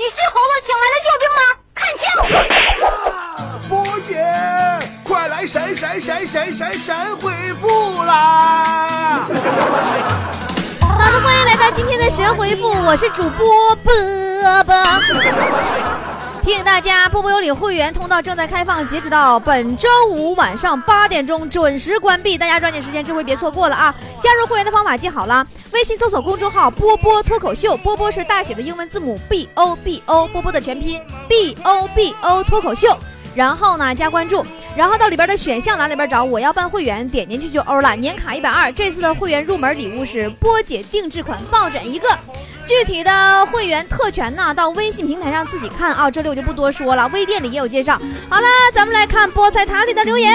你是猴子请来的救兵吗？看清！波姐，快来闪闪闪闪闪闪回复啦！好的，欢迎来到今天的神回复，我是主播波波。提醒大家，波波有礼会员通道正在开放，截止到本周五晚上八点钟准时关闭，大家抓紧时间，这回别错过了啊！加入会员的方法记好了，微信搜索公众号“波波脱口秀”，波波是大写的英文字母 B O B O，波波的全拼 B O B O 脱口秀，然后呢加关注，然后到里边的选项栏里边找我要办会员，点进去就欧了，年卡一百二，这次的会员入门礼物是波姐定制款抱枕一个。具体的会员特权呢，到微信平台上自己看啊，这里我就不多说了。微店里也有介绍。好了，咱们来看菠菜塔里的留言。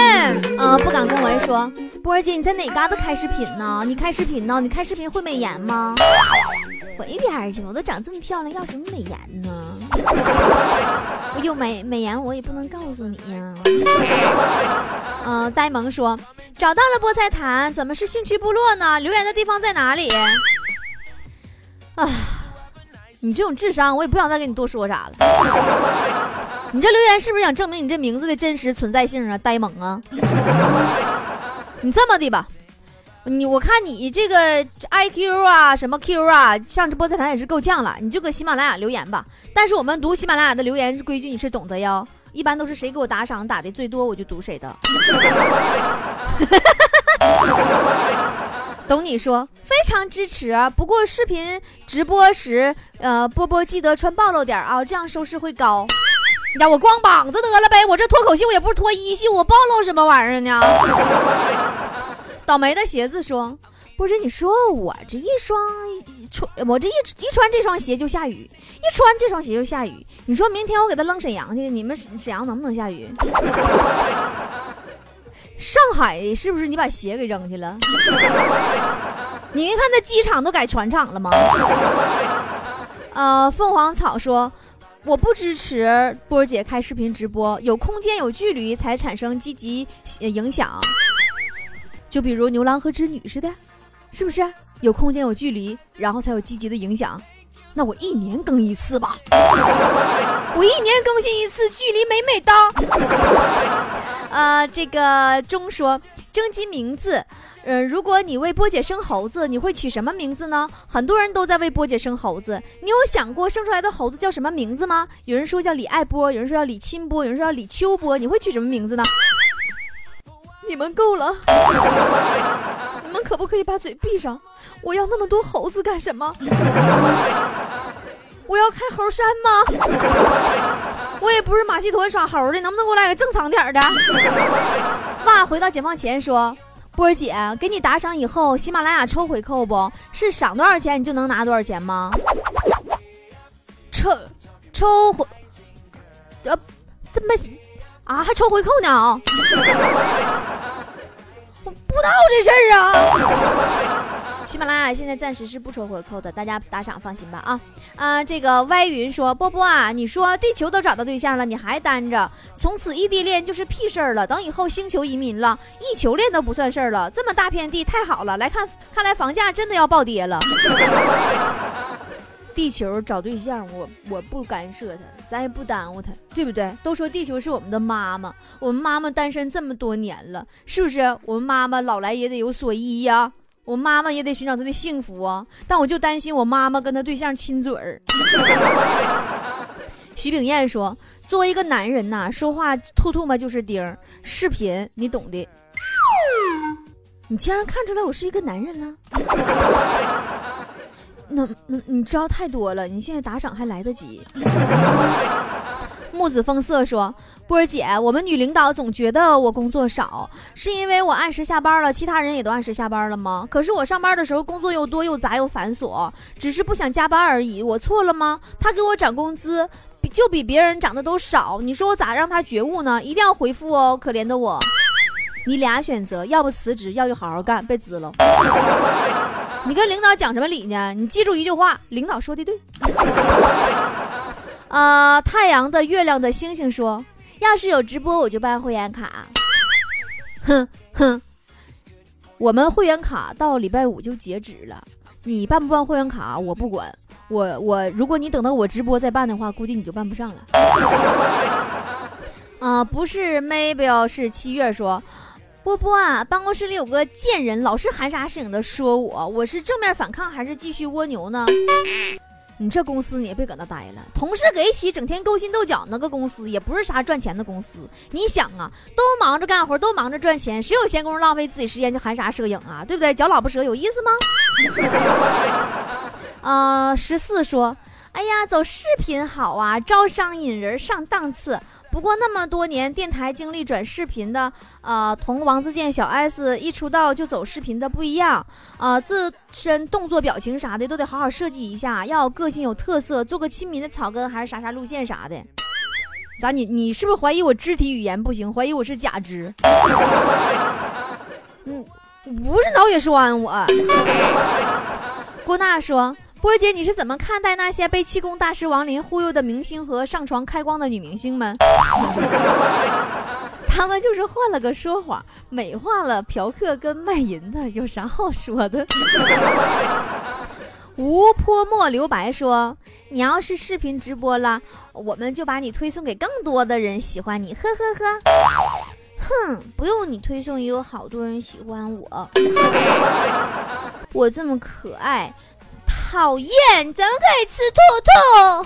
呃，不敢恭维说，波儿姐你在哪嘎达开视频呢？你开视频呢？你开视频会美颜吗？滚一边去！我都长这么漂亮，要什么美颜呢？我有美美颜，我也不能告诉你呀。嗯，呆萌说找到了菠菜坛，怎么是兴趣部落呢？留言的地方在哪里？啊，你这种智商，我也不想再跟你多说啥了。你这留言是不是想证明你这名字的真实存在性啊？呆萌啊！你这么的吧，你我看你这个 I Q 啊，什么 Q 啊，上这菠菜坛也是够呛了。你就搁喜马拉雅留言吧。但是我们读喜马拉雅的留言规矩你是懂得哟，一般都是谁给我打赏打的最多，我就读谁的。懂你说，非常支持。不过视频直播时，呃，波波记得穿暴露点啊，这样收视会高。你让我光膀子得了呗，我这脱口秀也不是脱衣秀，我暴露什么玩意儿呢？倒霉的鞋子说，不是你说我这一双穿，我这一一穿这双鞋就下雨，一穿这双鞋就下雨。你说明天我给他扔沈阳去，你们沈沈阳能不能下雨？上海是不是你把鞋给扔去了？你一看那机场都改船厂了吗？呃，凤凰草说，我不支持波儿姐开视频直播，有空间有距离才产生积极影响。就比如牛郎和织女似的，是不是？有空间有距离，然后才有积极的影响。那我一年更一次吧，我一年更新一次，距离美美的。呃，这个钟说征集名字，嗯，如果你为波姐生猴子，你会取什么名字呢？很多人都在为波姐生猴子，你有想过生出来的猴子叫什么名字吗？有人说叫李爱波，有人说叫李清波，有人说叫李秋波，你会取什么名字呢？你们够了，你们可不可以把嘴闭上？我要那么多猴子干什么？我要开猴山吗？我也不是马戏团耍猴的，能不能给我来个正常点的？爸回到解放前说：“波儿姐，给你打赏以后，喜马拉雅抽回扣不是赏多少钱你就能拿多少钱吗？抽抽回呃，怎么啊？还抽回扣呢？我不知道这事儿啊。”喜马拉雅现在暂时是不抽回扣的，大家打赏放心吧啊！啊，这个歪云说波波啊，你说地球都找到对象了，你还单着，从此异地恋就是屁事儿了。等以后星球移民了，异球恋都不算事儿了。这么大片地太好了，来看，看来房价真的要暴跌了。地球找对象，我我不干涉他，咱也不耽误他，对不对？都说地球是我们的妈妈，我们妈妈单身这么多年了，是不是？我们妈妈老来也得有所依呀。我妈妈也得寻找她的幸福啊，但我就担心我妈妈跟她对象亲嘴儿。徐炳燕说：“作为一个男人呐，说话吐吐沫就是钉儿。视频你懂的。你竟然看出来我是一个男人了？那那你知道太多了，你现在打赏还来得及。”木子风色说：“波儿姐，我们女领导总觉得我工作少，是因为我按时下班了，其他人也都按时下班了吗？可是我上班的时候工作又多又杂又繁琐，只是不想加班而已，我错了吗？他给我涨工资，就比别人涨的都少，你说我咋让他觉悟呢？一定要回复哦，可怜的我。你俩选择，要不辞职，要就好好干，别滋了。你跟领导讲什么理呢？你记住一句话，领导说的对。”啊！太阳的、月亮的、星星说：“要是有直播，我就办会员卡。”哼哼，我们会员卡到礼拜五就截止了，你办不办会员卡我不管，我我，如果你等到我直播再办的话，估计你就办不上了。啊，不是，maybe 是七月说，波波啊，办公室里有个贱人，老是含沙射影的说我，我是正面反抗还是继续蜗牛呢？你这公司你也别搁那待了，同事搁一起整天勾心斗角，那个公司也不是啥赚钱的公司。你想啊，都忙着干活，都忙着赚钱，谁有闲工夫浪费自己时间去含沙射影啊？对不对？嚼老婆舌有意思吗？啊，十四说，哎呀，走视频好啊，招商引人上档次。不过那么多年电台经历转视频的，呃，同王自健、小 S 一出道就走视频的不一样，呃，自身动作、表情啥的都得好好设计一下，要有个性、有特色，做个亲民的草根还是啥啥路线啥的。咋你你是不是怀疑我肢体语言不行？怀疑我是假肢？嗯，不是脑血栓，我。郭娜说。波姐，你是怎么看待那些被气功大师王林忽悠的明星和上床开光的女明星们？他们就是换了个说法，美化了嫖客跟卖淫的，有啥好说的？无泼墨留白说：“你要是视频直播了，我们就把你推送给更多的人喜欢你。”呵呵呵。哼，不用你推送，也有好多人喜欢我。我这么可爱。讨厌，怎么可以吃兔兔？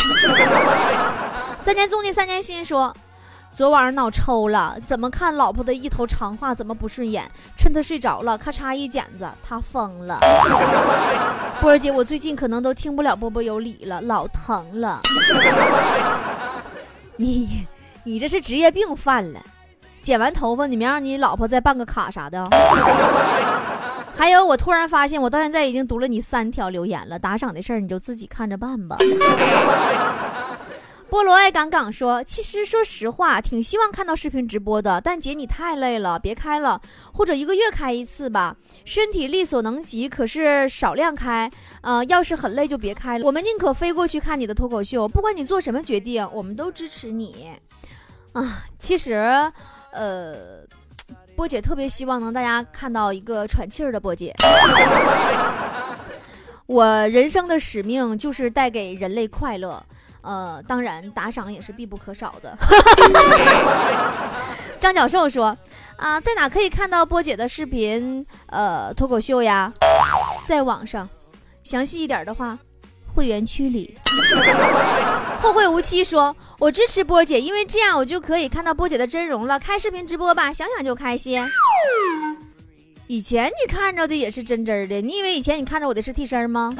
三年中的三年心说，昨晚上脑抽了，怎么看老婆的一头长发怎么不顺眼？趁她睡着了，咔嚓一剪子，她疯了。波儿姐，我最近可能都听不了波波有理了，老疼了。你，你这是职业病犯了。剪完头发，你没让你老婆再办个卡啥的？还有，我突然发现，我到现在已经读了你三条留言了。打赏的事儿你就自己看着办吧。菠萝爱杠杠说：“其实说实话，挺希望看到视频直播的，但姐你太累了，别开了，或者一个月开一次吧。身体力所能及，可是少量开。呃，要是很累就别开了。我们宁可飞过去看你的脱口秀，不管你做什么决定，我们都支持你。啊，其实，呃。”波姐特别希望能大家看到一个喘气儿的波姐。我人生的使命就是带给人类快乐，呃，当然打赏也是必不可少的。张教授说：“啊，在哪可以看到波姐的视频？呃，脱口秀呀，在网上。详细一点的话。”会员区里，后会无期说：“我支持波姐，因为这样我就可以看到波姐的真容了。开视频直播吧，想想就开心。以前你看着的也是真真的，你以为以前你看着我的是替身吗？”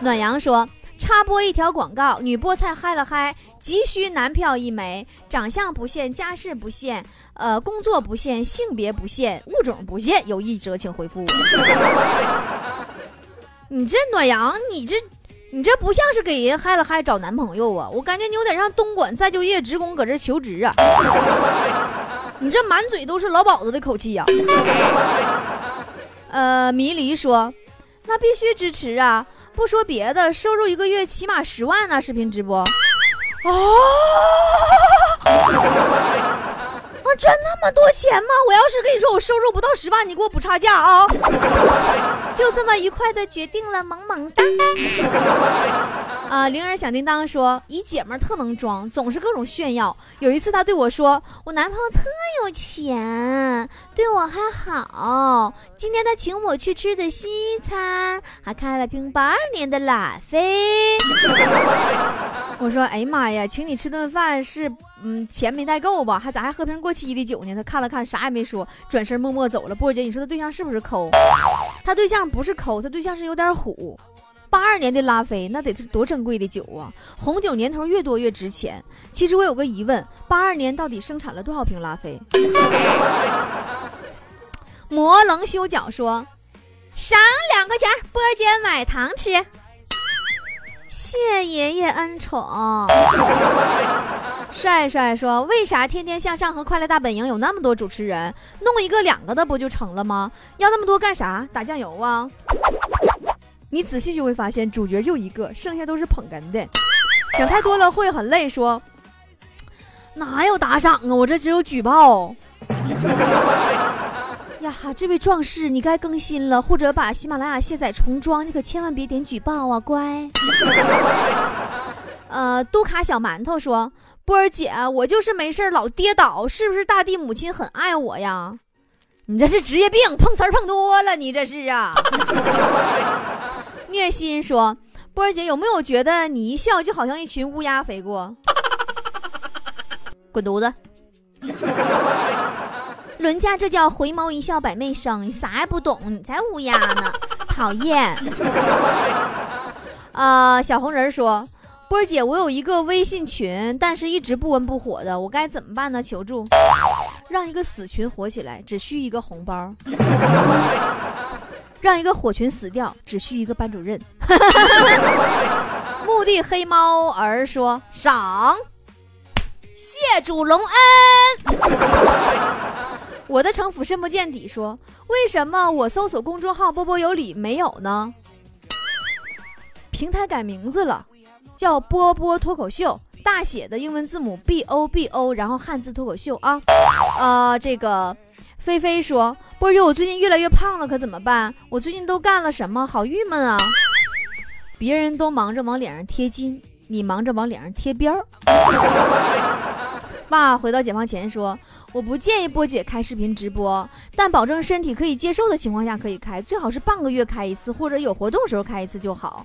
暖阳说：“插播一条广告，女菠菜嗨了嗨，急需男票一枚，长相不限，家世不限，呃，工作不限，性别不限，物种不限，有意者请回复。”你这暖阳，你这，你这不像是给人嗨了嗨找男朋友啊！我感觉你有点像东莞再就业职工搁这求职啊！你这满嘴都是老鸨子的口气呀！呃，迷离说，那必须支持啊！不说别的，收入一个月起码十万呢，视频直播。哦 赚那么多钱吗？我要是跟你说我收入不到十万，你给我补差价啊！就这么愉快的决定了，萌萌哒。啊，铃儿响叮当说，一姐们特能装，总是各种炫耀。有一次她对我说，我男朋友特有钱，对我还好。今天他请我去吃的西餐，还开了瓶八二年的拉菲。我说，哎呀妈呀，请你吃顿饭是。嗯，钱没带够吧？还咋还喝瓶过期的酒呢？他看了看，啥也没说，转身默默走了。波姐，你说他对象是不是抠？他对象不是抠，他对象是有点虎。八二年的拉菲，那得是多珍贵的酒啊！红酒年头越多越值钱。其实我有个疑问，八二年到底生产了多少瓶拉菲？魔棱修脚说，赏两块钱，波姐买糖吃。谢爷爷恩宠。帅帅说：“为啥天天向上和快乐大本营有那么多主持人？弄一个两个的不就成了吗？要那么多干啥？打酱油啊？你仔细就会发现，主角就一个，剩下都是捧哏的。想太多了会很累。说哪有打赏啊？我这只有举报。”呀，哈，这位壮士，你该更新了，或者把喜马拉雅卸载重装，你可千万别点举报啊，乖。呃，杜卡小馒头说：“波儿姐，我就是没事老跌倒，是不是大地母亲很爱我呀？你这是职业病，碰瓷儿碰多了，你这是啊。”虐心说：“波儿姐，有没有觉得你一笑就好像一群乌鸦飞过？滚犊子！伦家这叫回眸一笑百媚生，你啥也不懂，你才乌鸦呢，讨厌。”呃，小红人说。波儿姐，我有一个微信群，但是一直不温不火的，我该怎么办呢？求助！让一个死群火起来，只需一个红包；让一个火群死掉，只需一个班主任。墓地黑猫儿说：“赏，谢主隆恩。”我的城府深不见底说：“为什么我搜索公众号波波有理没有呢？平台改名字了。”叫波波脱口秀，大写的英文字母 B O B O，然后汉字脱口秀啊。呃，这个菲菲说，波姐，我最近越来越胖了，可怎么办？我最近都干了什么？好郁闷啊！别人都忙着往脸上贴金，你忙着往脸上贴边儿。爸回到解放前说，我不建议波姐开视频直播，但保证身体可以接受的情况下可以开，最好是半个月开一次，或者有活动时候开一次就好。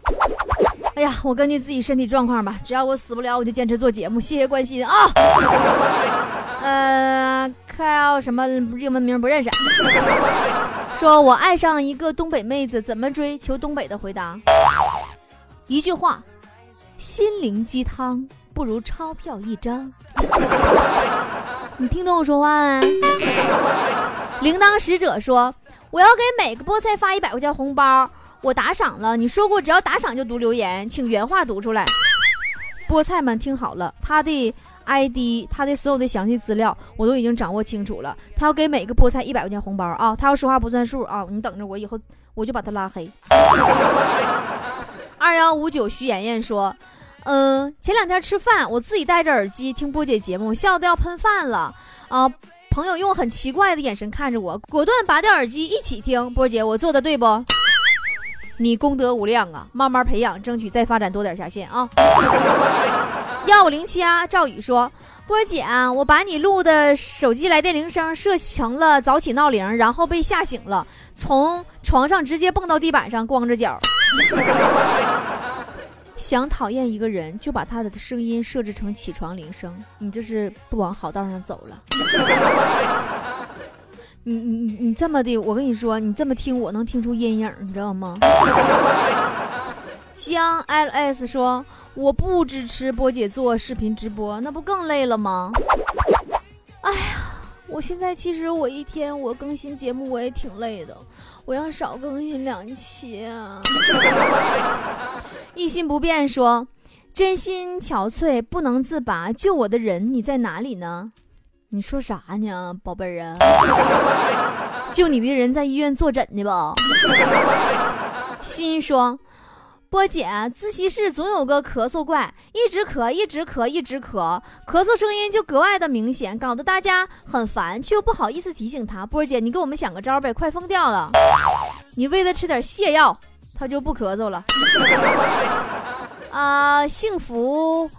哎呀，我根据自己身体状况吧，只要我死不了，我就坚持做节目。谢谢关心啊。呃，靠什么英文名不认识？说我爱上一个东北妹子，怎么追？求东北的回答。一句话，心灵鸡汤不如钞票一张。你听懂我说话没？铃铛使者说，我要给每个菠菜发一百块钱红包。我打赏了，你说过只要打赏就读留言，请原话读出来。菠菜们听好了，他的 ID，他的所有的详细资料我都已经掌握清楚了。他要给每个菠菜一百块钱红包啊！他要说话不算数啊！你等着我，以后我就把他拉黑。二幺五九徐妍妍说：“嗯，前两天吃饭，我自己戴着耳机听波姐节目，笑得要喷饭了啊！朋友用很奇怪的眼神看着我，果断拔掉耳机一起听。波姐，我做的对不？”你功德无量啊，慢慢培养，争取再发展多点下线啊。幺五零七啊，赵宇说：“波儿姐，我把你录的手机来电铃声设成了早起闹铃，然后被吓醒了，从床上直接蹦到地板上，光着脚。想讨厌一个人，就把他的声音设置成起床铃声，你这是不往好道上走了。”你你你你这么的，我跟你说，你这么听，我能听出阴影，你知道吗？江 L S 说，我不支持波姐做视频直播，那不更累了吗？哎呀，我现在其实我一天我更新节目我也挺累的，我要少更新两期啊。一心不变说，真心憔悴不能自拔，救我的人你在哪里呢？你说啥呢，宝贝儿啊？救你的人在医院坐诊呢吧？心说，波姐，自习室总有个咳嗽怪，一直咳，一直咳，一直咳，咳嗽声音就格外的明显，搞得大家很烦，却又不好意思提醒他。波姐，你给我们想个招呗，快疯掉了！你喂他吃点泻药，他就不咳嗽了。啊，幸福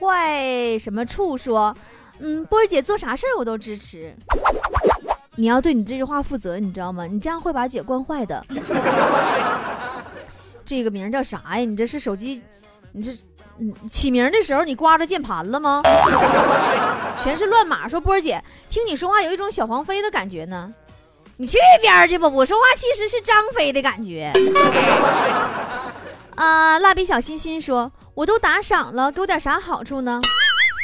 坏什么处说？嗯，波姐做啥事儿我都支持。你要对你这句话负责，你知道吗？你这样会把姐惯坏的。这个名叫啥呀？你这是手机？你这，嗯，起名的时候你刮着键盘了吗？全是乱码。说波姐，听你说话有一种小黄飞的感觉呢。你去一边去吧，我说话其实是张飞的感觉。啊，蜡笔小新新说，我都打赏了，给我点啥好处呢？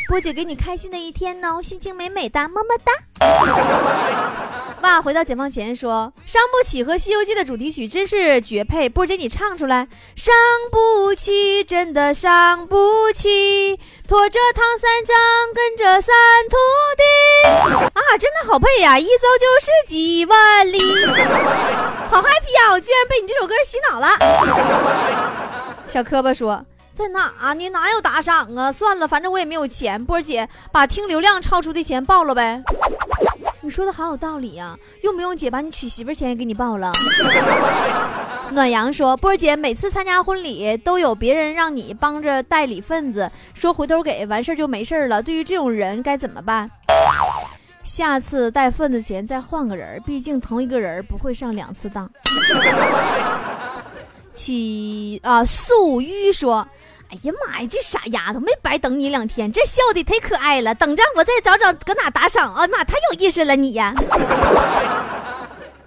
波姐给你开心的一天呢，心情美美的，么么哒。哇，回到解放前说，伤不起和《西游记》的主题曲真是绝配。波姐你唱出来，伤不起，真的伤不起，拖着唐三藏，跟着三徒弟啊，真的好配呀，一走就是几万里，好 happy 啊！我居然被你这首歌洗脑了。小磕巴说。在哪呢？哪有打赏啊？算了，反正我也没有钱。波姐，把听流量超出的钱报了呗。你说的好有道理呀，用不用姐把你娶媳妇钱也给你报了？暖阳说，波儿姐每次参加婚礼都有别人让你帮着代理份子，说回头给完事儿就没事儿了。对于这种人该怎么办？下次带份子钱再换个人，毕竟同一个人不会上两次当。起啊，素玉说：“哎呀妈呀，这傻丫头没白等你两天，这笑的忒可爱了。等着我再找找搁哪打赏。哎呀妈，太有意思了你呀！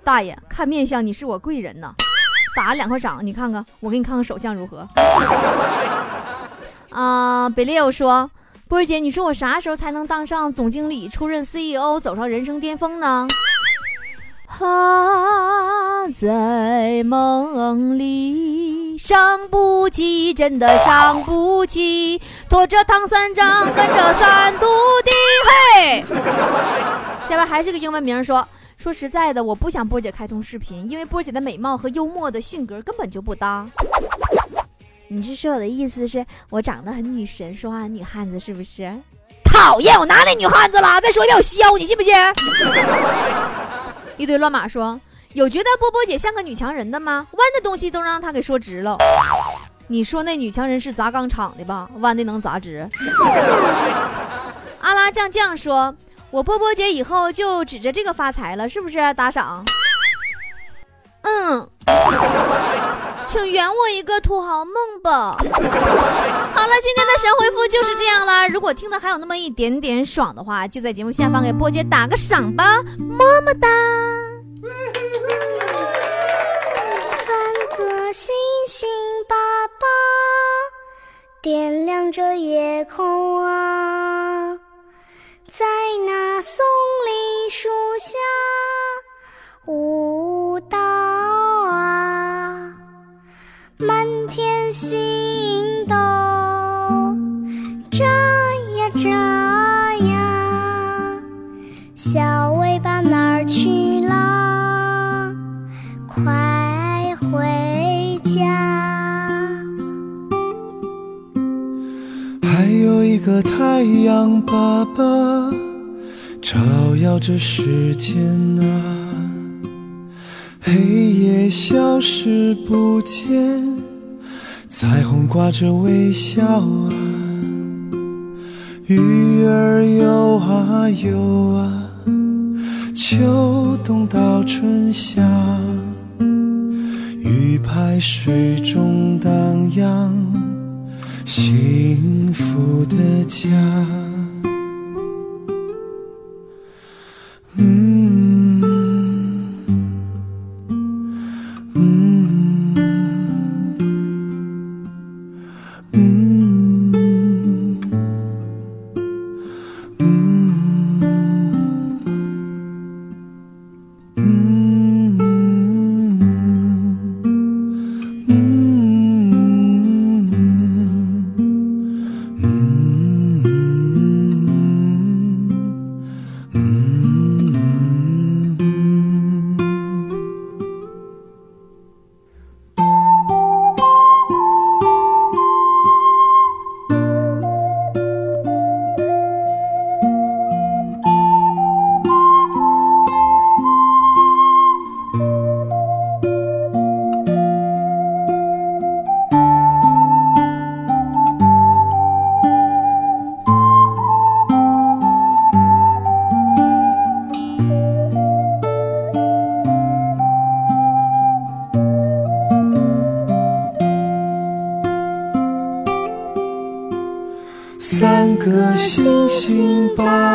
大爷，看面相你是我贵人呐，打两块掌，你看看我给你看看手相如何？啊，北烈说。”波儿姐，你说我啥时候才能当上总经理、出任 CEO、走上人生巅峰呢？啊，在梦里，伤不起，真的伤不起，拖着唐三藏，跟着三徒弟，嘿。下边还是个英文名，说说实在的，我不想波姐开通视频，因为波姐的美貌和幽默的性格根本就不搭。你是说我的意思是我长得很女神，说话很女汉子，是不是？讨厌，我哪里女汉子了？再说一遍，我削你，信不信？一堆乱码说，有觉得波波姐像个女强人的吗？弯的东西都让她给说直了。你说那女强人是砸钢厂的吧？弯的能砸直？阿拉酱酱说，我波波姐以后就指着这个发财了，是不是？打赏。嗯。请圆我一个土豪梦吧。好了，今天的神回复就是这样啦。如果听的还有那么一点点爽的话，就在节目下方给波姐打个赏吧，么么哒。三个星星爸爸点亮着夜空啊，在那彩虹挂着微笑啊，鱼儿游啊游啊，秋冬到春夏，鱼排水中荡漾，幸福的家。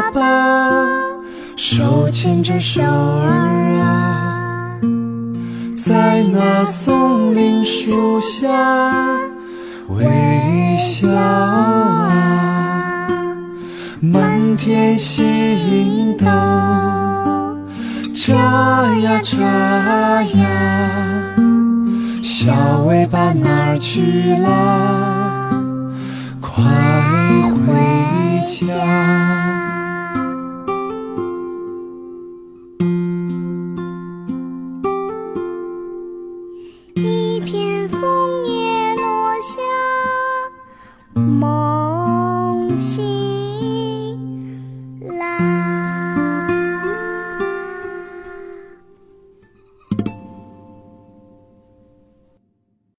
爸爸手牵着手儿啊，在那松林树下微笑啊，满天星斗眨呀眨呀，小尾巴哪儿去了？快回家。